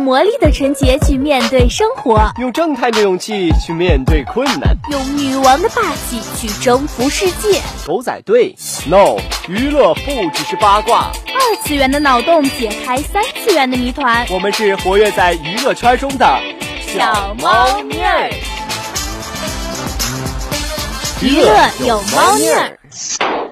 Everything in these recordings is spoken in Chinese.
魔力的纯洁去面对生活，用正太的勇气去面对困难，用女王的霸气去征服世界。狗仔队，no，娱乐不只是八卦，二次元的脑洞解开三次元的谜团。我们是活跃在娱乐圈中的小猫腻儿，娱乐有猫腻儿。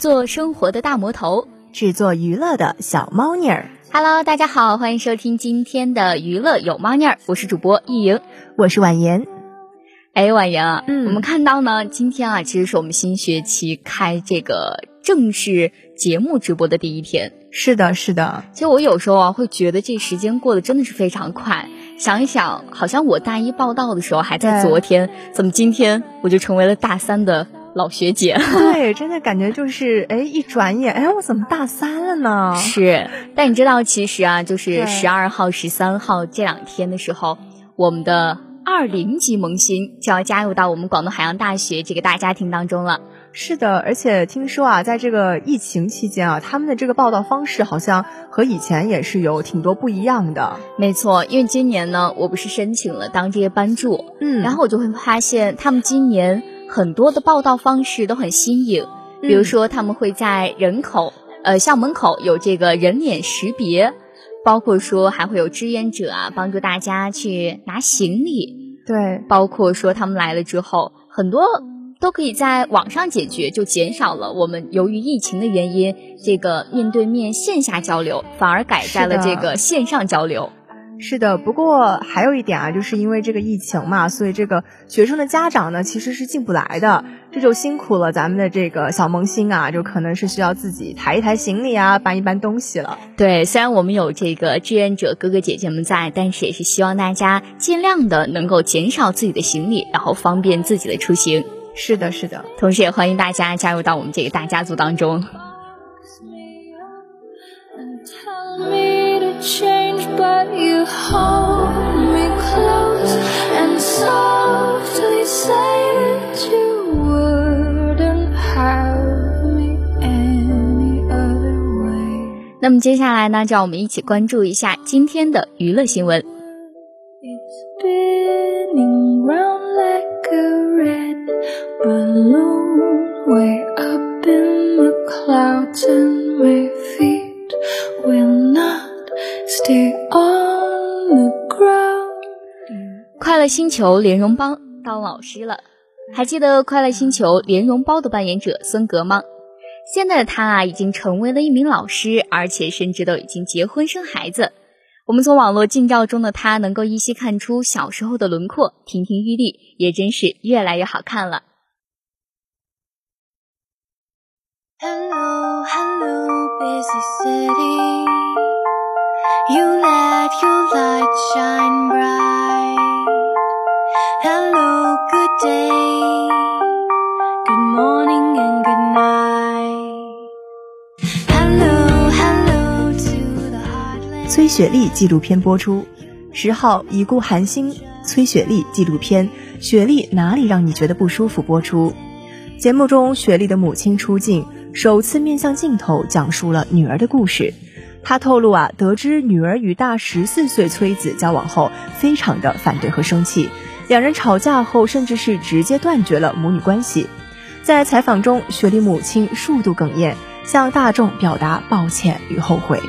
做生活的大魔头，制作娱乐的小猫腻儿。Hello，大家好，欢迎收听今天的娱乐有猫腻儿，我是主播易莹，我是婉言。哎，婉言啊，嗯，我们看到呢，今天啊，其实是我们新学期开这个正式节目直播的第一天。是的，是的。其实我有时候啊，会觉得这时间过得真的是非常快。想一想，好像我大一报道的时候还在昨天，怎么今天我就成为了大三的？老学姐，对，真的感觉就是，哎，一转眼，哎，我怎么大三了呢？是，但你知道，其实啊，就是十二号、十三号这两天的时候，我们的二零级萌新就要加入到我们广东海洋大学这个大家庭当中了。是的，而且听说啊，在这个疫情期间啊，他们的这个报道方式好像和以前也是有挺多不一样的。没错，因为今年呢，我不是申请了当这些班助，嗯，然后我就会发现他们今年。很多的报道方式都很新颖，比如说他们会在人口呃校门口有这个人脸识别，包括说还会有志愿者啊帮助大家去拿行李，对，包括说他们来了之后，很多都可以在网上解决，就减少了我们由于疫情的原因，这个面对面线下交流，反而改在了这个线上交流。是的，不过还有一点啊，就是因为这个疫情嘛，所以这个学生的家长呢其实是进不来的，这就辛苦了咱们的这个小萌新啊，就可能是需要自己抬一抬行李啊，搬一搬东西了。对，虽然我们有这个志愿者哥哥姐姐们在，但是也是希望大家尽量的能够减少自己的行李，然后方便自己的出行。是的，是的，同时也欢迎大家加入到我们这个大家族当中。change, but you hold me close and softly say that you wouldn't have me any other way. 那么接下来呢，就让我们一起关注一下今天的娱乐新闻。It's spinning round like a red balloon way up in the clouds and my feet will not 快乐星球莲蓉包当老师了，还记得快乐星球莲蓉包的扮演者孙格吗？现在的他啊，已经成为了一名老师，而且甚至都已经结婚生孩子。我们从网络近照中的他，能够依稀看出小时候的轮廓，亭亭玉立，也真是越来越好看了。Hello, hello, busy city. You let your light shine bright. Hello, good day. Good morning and good night. Hello, hello to the heartland. 崔雪莉纪录片播出。十号，已故韩星崔雪莉纪录片《雪莉哪里让你觉得不舒服》播出。节目中，雪莉的母亲出镜，首次面向镜头讲述了女儿的故事。他透露啊，得知女儿与大十四岁崔子交往后，非常的反对和生气，两人吵架后，甚至是直接断绝了母女关系。在采访中，雪莉母亲数度哽咽，向大众表达抱歉与后悔。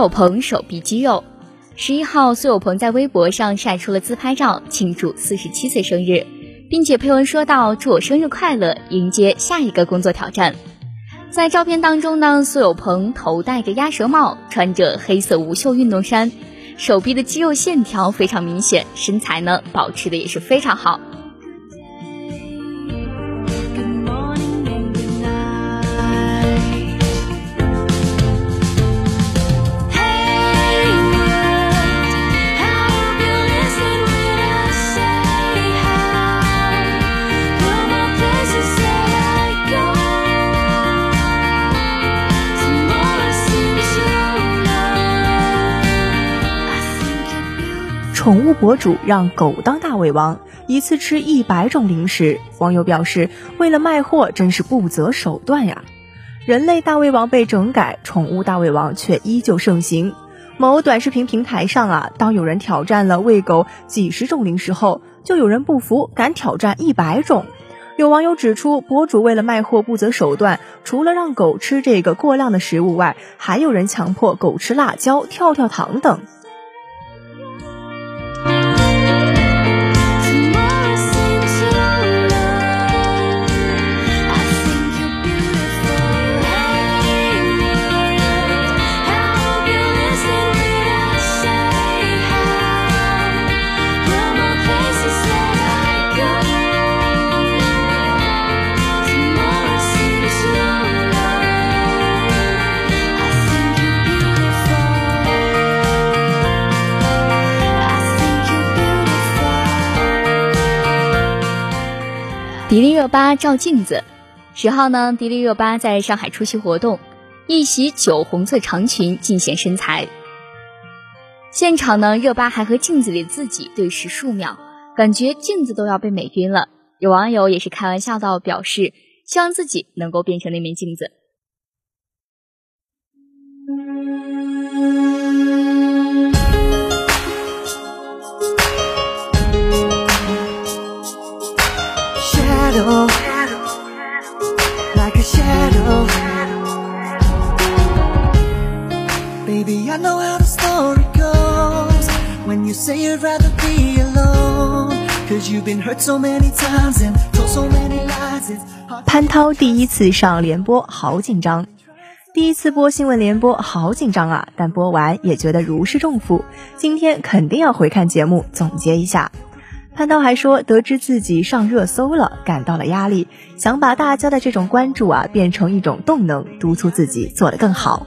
有朋手臂肌肉。十一号，苏有朋在微博上晒出了自拍照，庆祝四十七岁生日，并且配文说道：“祝我生日快乐，迎接下一个工作挑战。”在照片当中呢，苏有朋头戴着鸭舌帽，穿着黑色无袖运动衫，手臂的肌肉线条非常明显，身材呢保持的也是非常好。宠物博主让狗当大胃王，一次吃一百种零食。网友表示，为了卖货真是不择手段呀！人类大胃王被整改，宠物大胃王却依旧盛行。某短视频平台上啊，当有人挑战了喂狗几十种零食后，就有人不服，敢挑战一百种。有网友指出，博主为了卖货不择手段，除了让狗吃这个过量的食物外，还有人强迫狗吃辣椒、跳跳糖等。迪丽热巴照镜子，十号呢？迪丽热巴在上海出席活动，一袭酒红色长裙尽显身材。现场呢，热巴还和镜子里自己对视数秒，感觉镜子都要被美晕了。有网友也是开玩笑道，表示希望自己能够变成那面镜子。潘涛第一次上联播，好紧张。第一次播新闻联播，好紧张啊！但播完也觉得如释重负。今天肯定要回看节目，总结一下。潘涛还说，得知自己上热搜了，感到了压力，想把大家的这种关注啊变成一种动能，督促自己做得更好。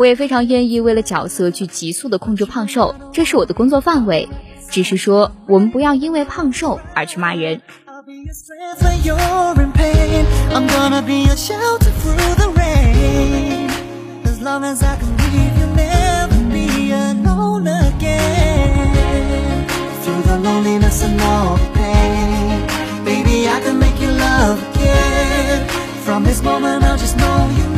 我也非常愿意为了角色去急速的控制胖瘦，这是我的工作范围。只是说，我们不要因为胖瘦而去骂人。” From this moment i just know you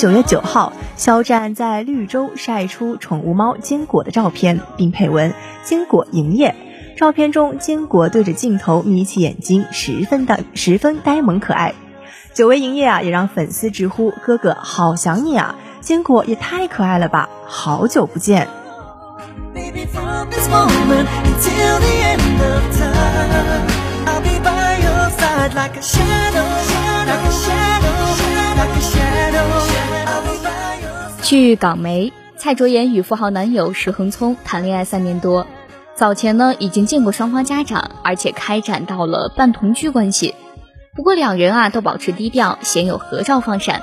九月九号，肖战在绿洲晒出宠物猫坚果的照片，并配文“坚果营业”。照片中，坚果对着镜头眯起眼睛，十分的十分呆萌可爱。久违营业啊，也让粉丝直呼哥哥好想你啊！坚果也太可爱了吧，好久不见。据港媒，蔡卓妍与富豪男友石恒聪谈恋爱三年多，早前呢已经见过双方家长，而且开展到了半同居关系。不过两人啊都保持低调，鲜有合照放闪。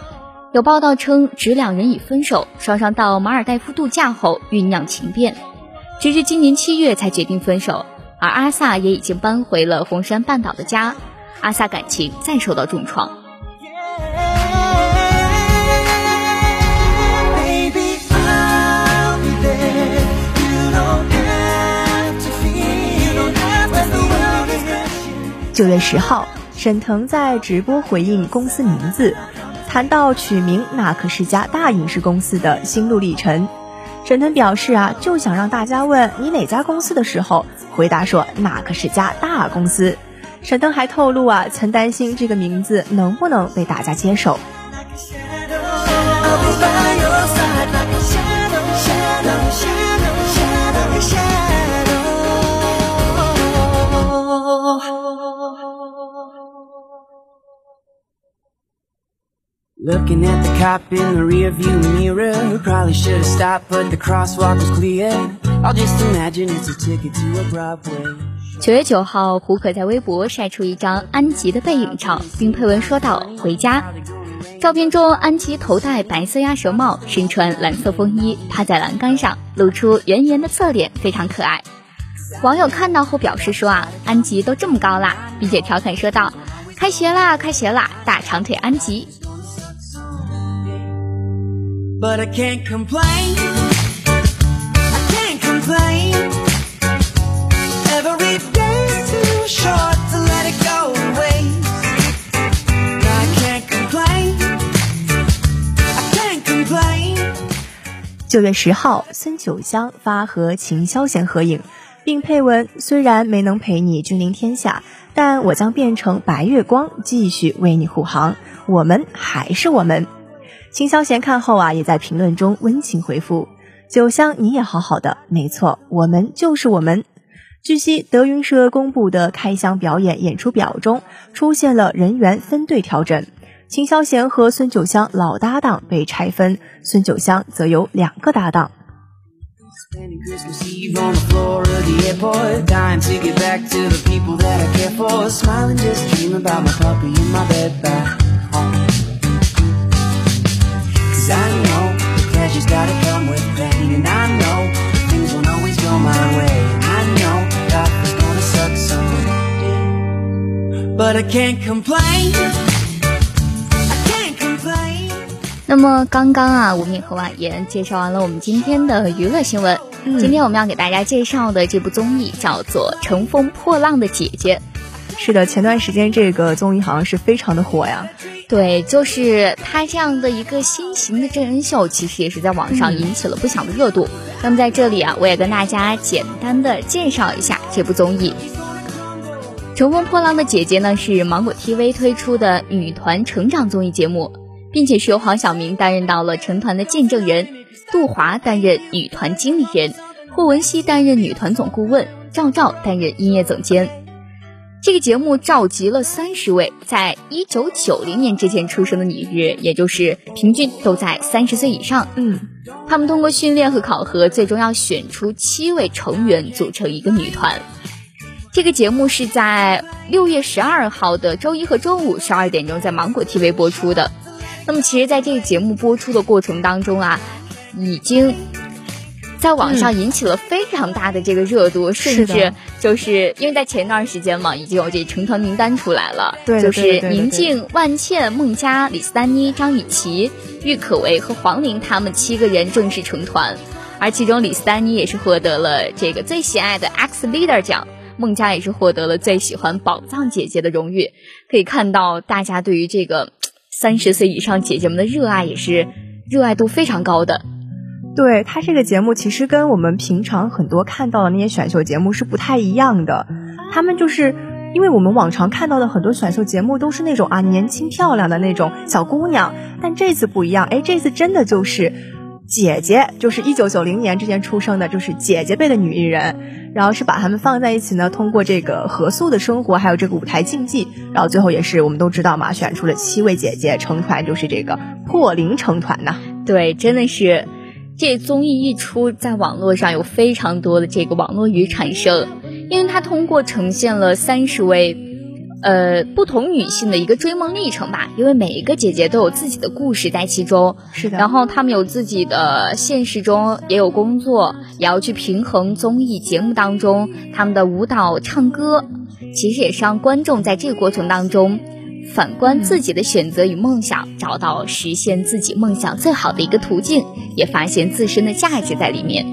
有报道称，指两人已分手，双双到马尔代夫度假后酝酿情变，直至今年七月才决定分手。而阿萨也已经搬回了红山半岛的家，阿 sa 感情再受到重创。九月十号，沈腾在直播回应公司名字，谈到取名那可是家大影视公司的心路历程。沈腾表示啊，就想让大家问你哪家公司的时候，回答说那可是家大公司。沈腾还透露啊，曾担心这个名字能不能被大家接受。Looking at the cop in the rearview mirror. Probably should have stopped, but the crosswalk was clear. I'll just imagine it's a ticket to a Broadway. 九月九号，胡可在微博晒出一张安吉的背影照，并配文说道：“回家。”照片中，安吉头戴白色鸭舌帽，身穿蓝色风衣，趴在栏杆上，露出圆圆的侧脸，非常可爱。网友看到后表示说啊，安吉都这么高啦，并且调侃说道：“开学啦，开学啦，大长腿安吉。But I can't complain. I can't complain. Every day's too short to let it go to waste. I can't complain. I can't complain. 九月十号，孙九香发和秦霄贤合影，并配文：“虽然没能陪你君临天下，但我将变成白月光，继续为你护航。我们还是我们。”秦霄贤看后啊，也在评论中温情回复：“九香你也好好的，没错，我们就是我们。”据悉，德云社公布的开箱表演演出表中出现了人员分队调整，秦霄贤和孙九香老搭档被拆分，孙九香则有两个搭档。Cause I know the pleasure's gotta come with pain. And I know things won't always go my way. I know life is gonna suck someday. But I can't complain. I can't complain. 那么刚刚啊，吴敏和婉言介绍完了我们今天的娱乐新闻。嗯今天我们要给大家介绍的这部综艺叫做《乘风破浪的姐姐》。是的，前段时间这个综艺好像是非常的火呀。对，就是它这样的一个新型的真人秀，其实也是在网上引起了不小的热度。那么在这里啊，我也跟大家简单的介绍一下这部综艺。《乘风破浪的姐姐》呢是芒果 TV 推出的女团成长综艺节目，并且是由黄晓明担任到了成团的见证人，杜华担任女团经理人，霍汶希担任女团总顾问，赵照担任音乐总监。这个节目召集了三十位在一九九零年之前出生的女艺，也就是平均都在三十岁以上。嗯，他们通过训练和考核，最终要选出七位成员组成一个女团。这个节目是在六月十二号的周一和周五十二点钟在芒果 TV 播出的。那么，其实，在这个节目播出的过程当中啊，已经在网上引起了非常大的这个热度，甚至就是因为在前段时间嘛，已经有这成团名单出来了，对就是宁静、万茜、孟佳、李斯丹妮、张雨绮、郁可唯和黄龄他们七个人正式成团，而其中李斯丹妮也是获得了这个最喜爱的 X Leader 奖。孟佳也是获得了最喜欢宝藏姐姐的荣誉，可以看到大家对于这个三十岁以上姐姐们的热爱也是热爱度非常高的。对它这个节目其实跟我们平常很多看到的那些选秀节目是不太一样的，他们就是。因为我们往常看到的很多选秀节目都是那种啊年轻漂亮的那种小姑娘，但这次不一样，哎，这次真的就是姐姐，就是一九九零年之前出生的，就是姐姐辈的女艺人，然后是把她们放在一起呢，通过这个合宿的生活，还有这个舞台竞技，然后最后也是我们都知道嘛，选出了七位姐姐成团，就是这个破零成团呐、对，真的是这综艺一出，在网络上有非常多的这个网络语产生，因为它通过呈现了三十位。呃，不同女性的一个追梦历程吧，因为每一个姐姐都有自己的故事在其中，是的然后她们有自己的现实中也有工作，也要去平衡综艺节目当中她们的舞蹈、唱歌。其实也是让观众在这个过程当中，反观自己的选择与梦想，找到实现自己梦想最好的一个途径，也发现自身的价值在里面。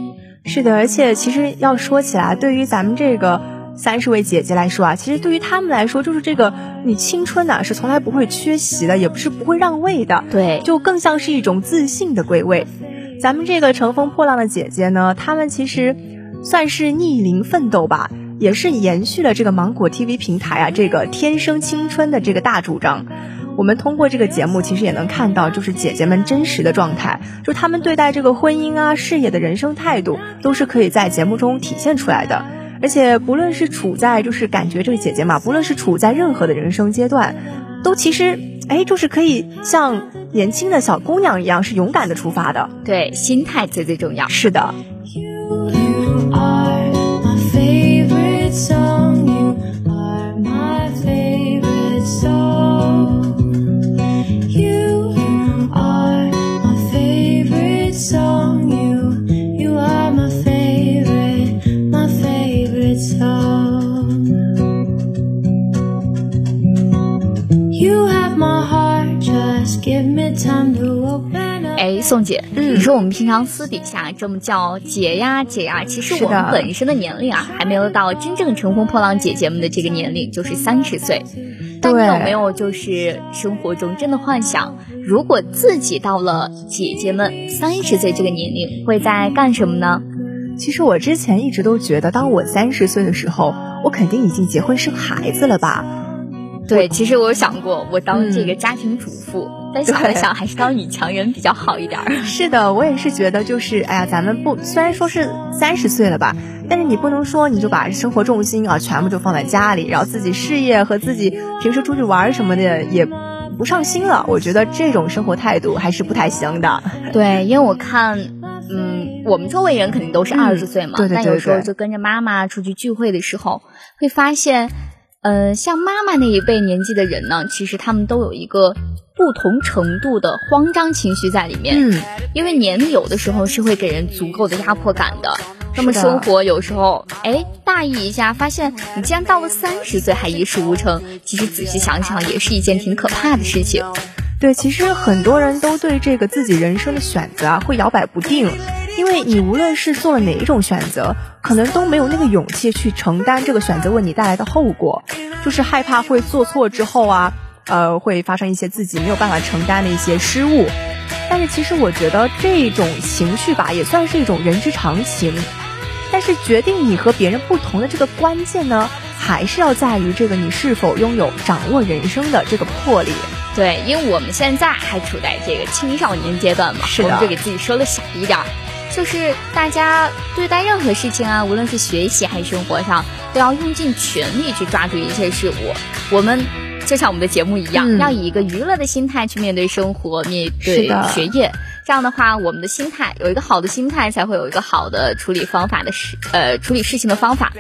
是的，而且其实要说起来，对于咱们这个三十位姐姐来说啊，其实对于她们来说，就是这个你青春呐、是从来不会缺席的，也不是不会让位的，对，就更像是一种自信的归位。咱们这个乘风破浪的姐姐呢，她们其实算是逆龄奋斗吧，也是延续了这个芒果 TV 平台啊这个天生青春的这个大主张。我们通过这个节目，其实也能看到，就是姐姐们真实的状态，就她们对待这个婚姻啊、事业的人生态度，都是可以在节目中体现出来的。而且不论是处在，就是感觉这个姐姐嘛，不论是处在任何的人生阶段，都其实，哎，就是可以像年轻的小姑娘一样，是勇敢的出发的。对，心态最最重要。是的，You are my 哎，宋姐，嗯你说我们平常私底下这么叫姐呀姐呀，其实我们本身的年龄啊，还没有到真正乘风破浪姐姐们的这个年龄，就是三十岁。但你对有没有就是生活中真的幻想，如果自己到了姐姐们三十岁这个年龄，会在干什么呢？其实我之前一直都觉得，当我三十岁的时候，我肯定已经结婚生孩子了吧。对，其实我有想过，我当这个嗯家庭主妇，但想了对想，还是当女强人比较好一点儿。是的，我也是觉得，就是哎呀，咱们不虽然说是三十岁了吧，但是你不能说你就把生活重心啊全部就放在家里，然后自己事业和自己平时出去玩什么的也不上心了。我觉得这种生活态度还是不太行的。对，因为我看，嗯，我们周围人肯定都是嗯二十岁嘛，对对对但有时候就跟着妈妈出去聚会的时候，会发现，呃，像妈妈那一辈年纪的人呢，其实他们都有一个不同程度的慌张情绪在里面。嗯，因为年龄有的时候是会给人足够的压迫感的。那么生活有时候，哎，大意一下，发现你竟然到了三十岁还一事无成，其实仔细想想，也是一件挺可怕的事情。对，其实很多人都对这个自己人生的选择啊会摇摆不定，因为你无论是做了哪一种选择，可能都没有那个勇气去承担这个选择为你带来的后果，就是害怕会做错之后啊，呃，会发生一些自己没有办法承担的一些失误。但是其实我觉得这种情绪吧，也算是一种人之常情。但是决定你和别人不同的这个关键呢，还是要在于这个你是否拥有掌握人生的这个魄力。对，因为我们现在还处在这个青少年阶段嘛，是的我们就给自己说的小一点儿，就是大家对待任何事情啊，无论是学习还是生活上，都要用尽全力去抓住一切事物。我们就像我们的节目一样，嗯要以一个娱乐的心态去面对生活，面对学业。这样的话，我们的心态有一个好的心态，才会有一个好的处理方法的事，呃，处理事情的方法。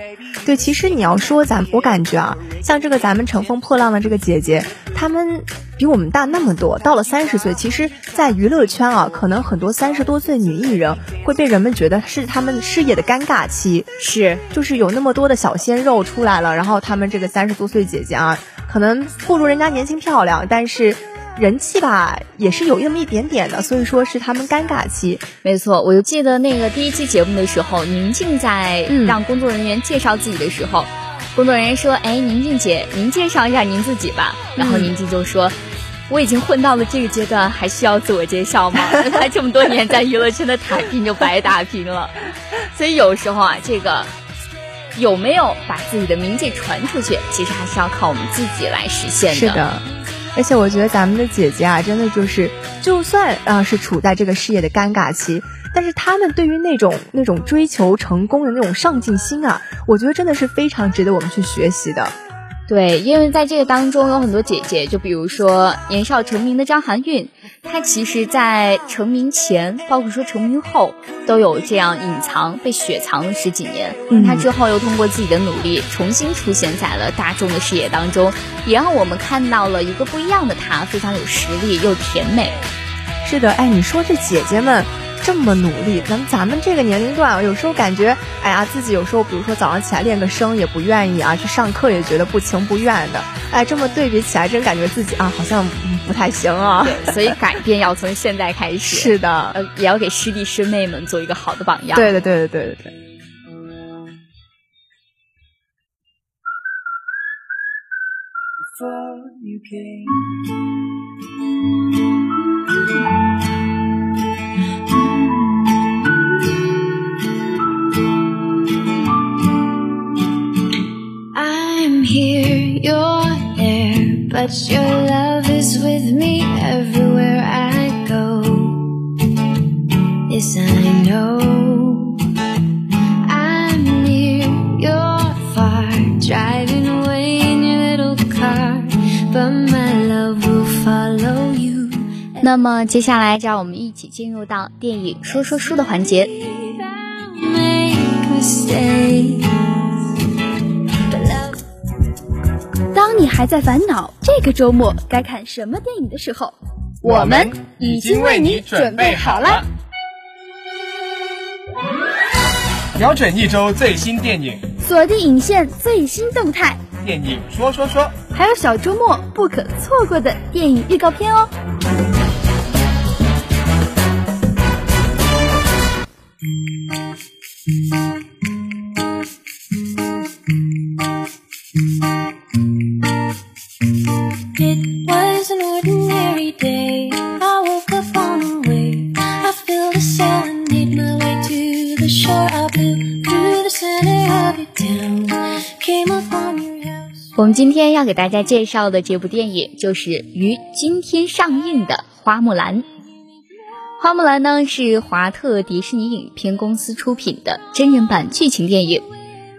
对，其实你要说咱，我感觉啊，像这个咱们乘风破浪的这个姐姐，她们比我们大那么多，到了三十岁，其实，在娱乐圈啊，可能很多三十多岁女艺人会被人们觉得是她们事业的尴尬期，是，就是有那么多的小鲜肉出来了，然后她们这个三十多岁姐姐啊，可能不如人家年轻漂亮，但是人气吧也是有那么一点点的，所以说是他们尴尬期。没错，我就记得那个第一期节目的时候，宁静在嗯让工作人员介绍自己的时候，工作人员说：“哎，宁静姐，您介绍一下您自己吧。”然后嗯宁静就说：“我已经混到了这个阶段，还需要自我介绍吗？他这么多年在娱乐圈的打拼就白打拼了。”所以有时候啊，这个有没有把自己的名气传出去，其实还是要靠我们自己来实现的是的，而且我觉得咱们的姐姐啊，真的就是，就算啊是处在这个事业的尴尬期，但是她们对于那种那种追求成功的那种上进心啊，我觉得真的是非常值得我们去学习的。对，因为在这个当中有很多姐姐，就比如说年少成名的张含韵，她其实，在成名前，包括说成名后，都有这样隐藏、被雪藏了十几年。嗯她之后又通过自己的努力，重新出现在了大众的视野当中，也让我们看到了一个不一样的她，非常有实力又甜美。是的，哎，你说这姐姐们，这么努力，咱们咱们这个年龄段啊，有时候感觉，哎呀，自己有时候比如说早上起来练个声也不愿意啊，去上课也觉得不情不愿的，哎，这么对比起来，真感觉自己啊好像不太行啊。对，所以改变要从现在开始。是的，呃，也要给师弟师妹们做一个好的榜样。对对，对的，对的，对。before you came. you're there, but your love is with me everywhere I go. Yes, I know. I'm near, you're far, driving away in your little car, but my love will follow you. 那么接下来，就让我们一起进入到电影说说书的环节。 Make mistakes, 当你还在烦恼这个周末该看什么电影的时候，我们已经为你准备好了。。瞄准一周最新电影，锁定影线最新动态，电影说说说。还有小周末不可错过的电影预告片哦。It was an ordinary day. I woke up on a wave. I filled a sail and made my way to the shore. I blew through the center of your town. Came upon your house. 我们今天要给大家介绍的这部电影，就是于今天上映的《花木兰》。《花木兰》呢是华特迪士尼影片公司出品的真人版剧情电影，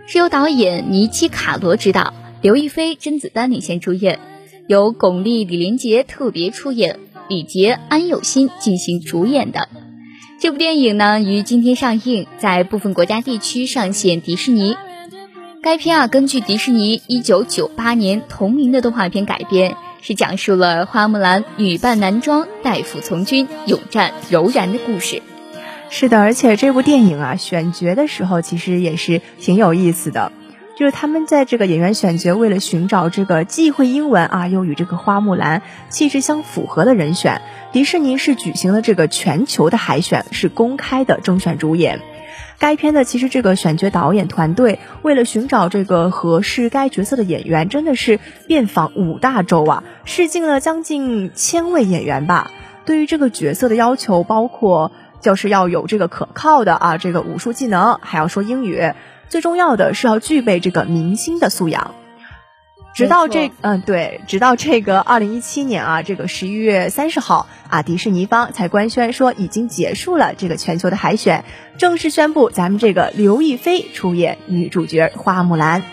是由导演尼基·卡罗执导，刘亦菲、甄子丹领衔主演，由巩俐、李连杰特别出演，李杰、安有心进行主演的。这部电影呢于今天上映，在部分国家地区上线迪士尼。该片啊，根据迪士尼1998年同名的动画片改编，是讲述了花木兰女扮男装代父从军，勇战柔然的故事。是的，而且这部电影啊，选角的时候其实也是挺有意思的。就是他们在这个演员选角，为了寻找这个既会英文啊，又与这个花木兰气质相符合的人选，迪士尼是举行了这个全球的海选，是公开的征选主演。该片的其实这个选角导演团队为了寻找这个合适该角色的演员，真的是遍访五大洲啊，试镜了将近千位演员吧。对于这个角色的要求，包括就是要有这个可靠的啊这个武术技能，还要说英语，最重要的是要具备这个明星的素养。直到这嗯对，直到这个二零一七年啊，这个十一月三十号啊，迪士尼方才官宣说已经结束了这个全球的海选，正式宣布咱们这个刘亦菲出演女主角花木兰。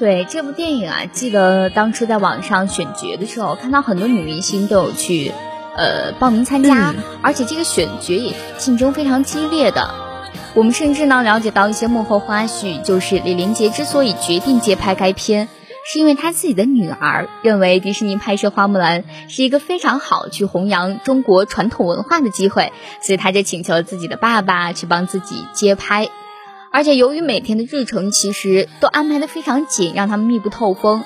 对这部电影啊，记得当初在网上选角的时候，看到很多女明星都有去呃报名参加，嗯而且这个选角也竞争非常激烈的。我们甚至呢了解到一些幕后花絮，就是李连杰之所以决定接拍该片，是因为他自己的女儿认为迪士尼拍摄花木兰是一个非常好去弘扬中国传统文化的机会，所以他就请求了自己的爸爸去帮自己接拍。而且由于每天的日程其实都安排的非常紧，让他们密不透风。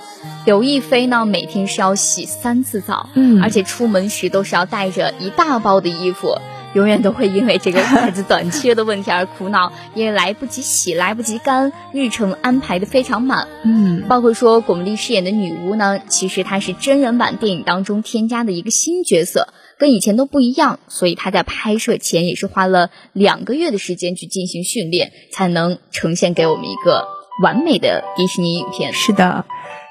刘亦菲呢，每天是要洗三次澡，嗯而且出门时都是要带着一大包的衣服，永远都会因为这个筷子短缺的问题而苦恼，因为来不及洗，来不及干，日程安排的非常满。嗯，包括说巩俐饰演的女巫呢，其实她是真人版电影当中添加的一个新角色，跟以前都不一样，所以她在拍摄前也是花了两个月的时间去进行训练，才能呈现给我们一个完美的迪士尼影片。是的。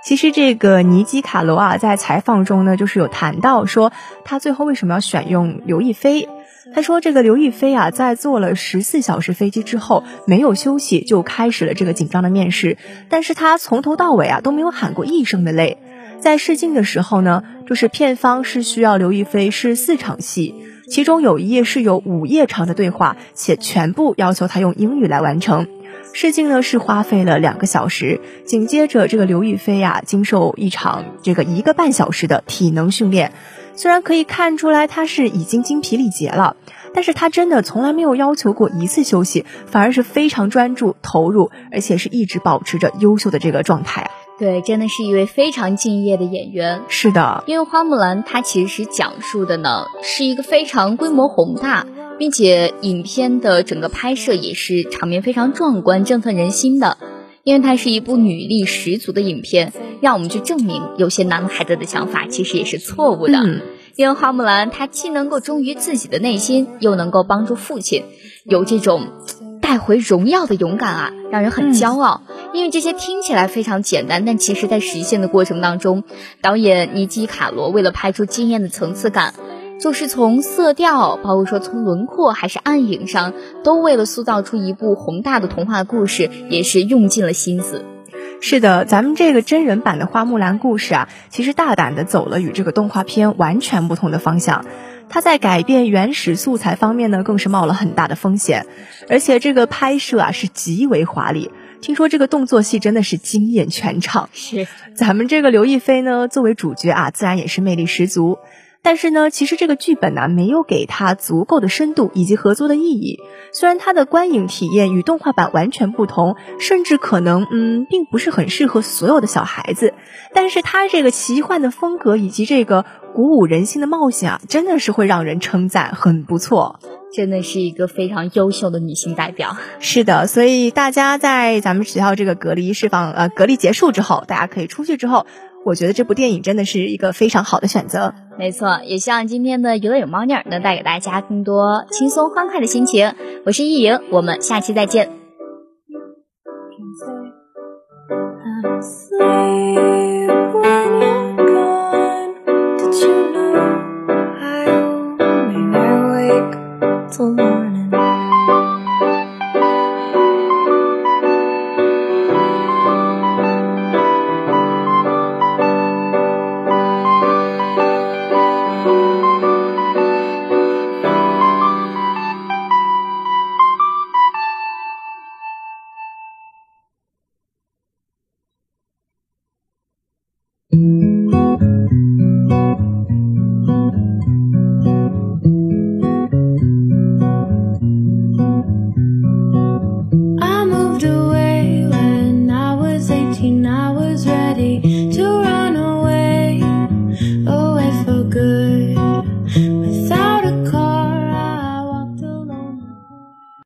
其实这个尼基卡罗啊，在采访中呢，就是有谈到说，他最后为什么要选用刘亦菲。他说，这个刘亦菲啊，在坐了十四小时飞机之后，没有休息就开始了这个紧张的面试，但是他从头到尾啊都没有喊过一声的累。在试镜的时候呢，就是片方是需要刘亦菲试四场戏，其中有一页是有五页长的对话，且全部要求她用英语来完成。试镜呢是花费了两个小时，紧接着这个刘亦菲呀、经受一场这个一个半小时的体能训练，虽然可以看出来他是已经精疲力竭了，但是他真的从来没有要求过一次休息，反而是非常专注投入，而且是一直保持着优秀的这个状态啊。对，真的是一位非常敬业的演员。是的，因为花木兰它其实讲述的呢是一个非常规模宏大，并且影片的整个拍摄也是场面非常壮观、振奋人心的。因为它是一部女力十足的影片，让我们去证明有些男孩子的想法其实也是错误的。嗯因为花木兰她既能够忠于自己的内心，又能够帮助父亲，有这种带回荣耀的勇敢啊，让人很骄傲。因为这些听起来非常简单，但其实在实现的过程当中，导演尼基卡罗为了拍出惊艳的层次感。就是从色调，包括说从轮廓还是暗影上，都为了塑造出一部宏大的童话故事，也是用尽了心思。是的，咱们这个真人版的花木兰故事啊，其实大胆的走了与这个动画片完全不同的方向。它在改变原始素材方面呢，更是冒了很大的风险，而且这个拍摄啊是极为华丽。听说这个动作戏真的是惊艳全场。是，咱们这个刘亦菲呢，作为主角啊，自然也是魅力十足。但是呢，其实这个剧本呢、没有给它足够的深度以及合作的意义。虽然它的观影体验与动画版完全不同，甚至可能嗯，并不是很适合所有的小孩子，但是它这个奇幻的风格以及这个鼓舞人心的冒险啊，真的是会让人称赞，很不错。真的是一个非常优秀的女性代表。是的，所以大家在咱们学校这个隔离释放呃隔离结束之后，大家可以出去之后，我觉得这部电影真的是一个非常好的选择。没错，也希望今天的娱乐有猫腻儿能带给大家更多轻松欢快的心情。我是易莹，我们下期再见。Sleep when you're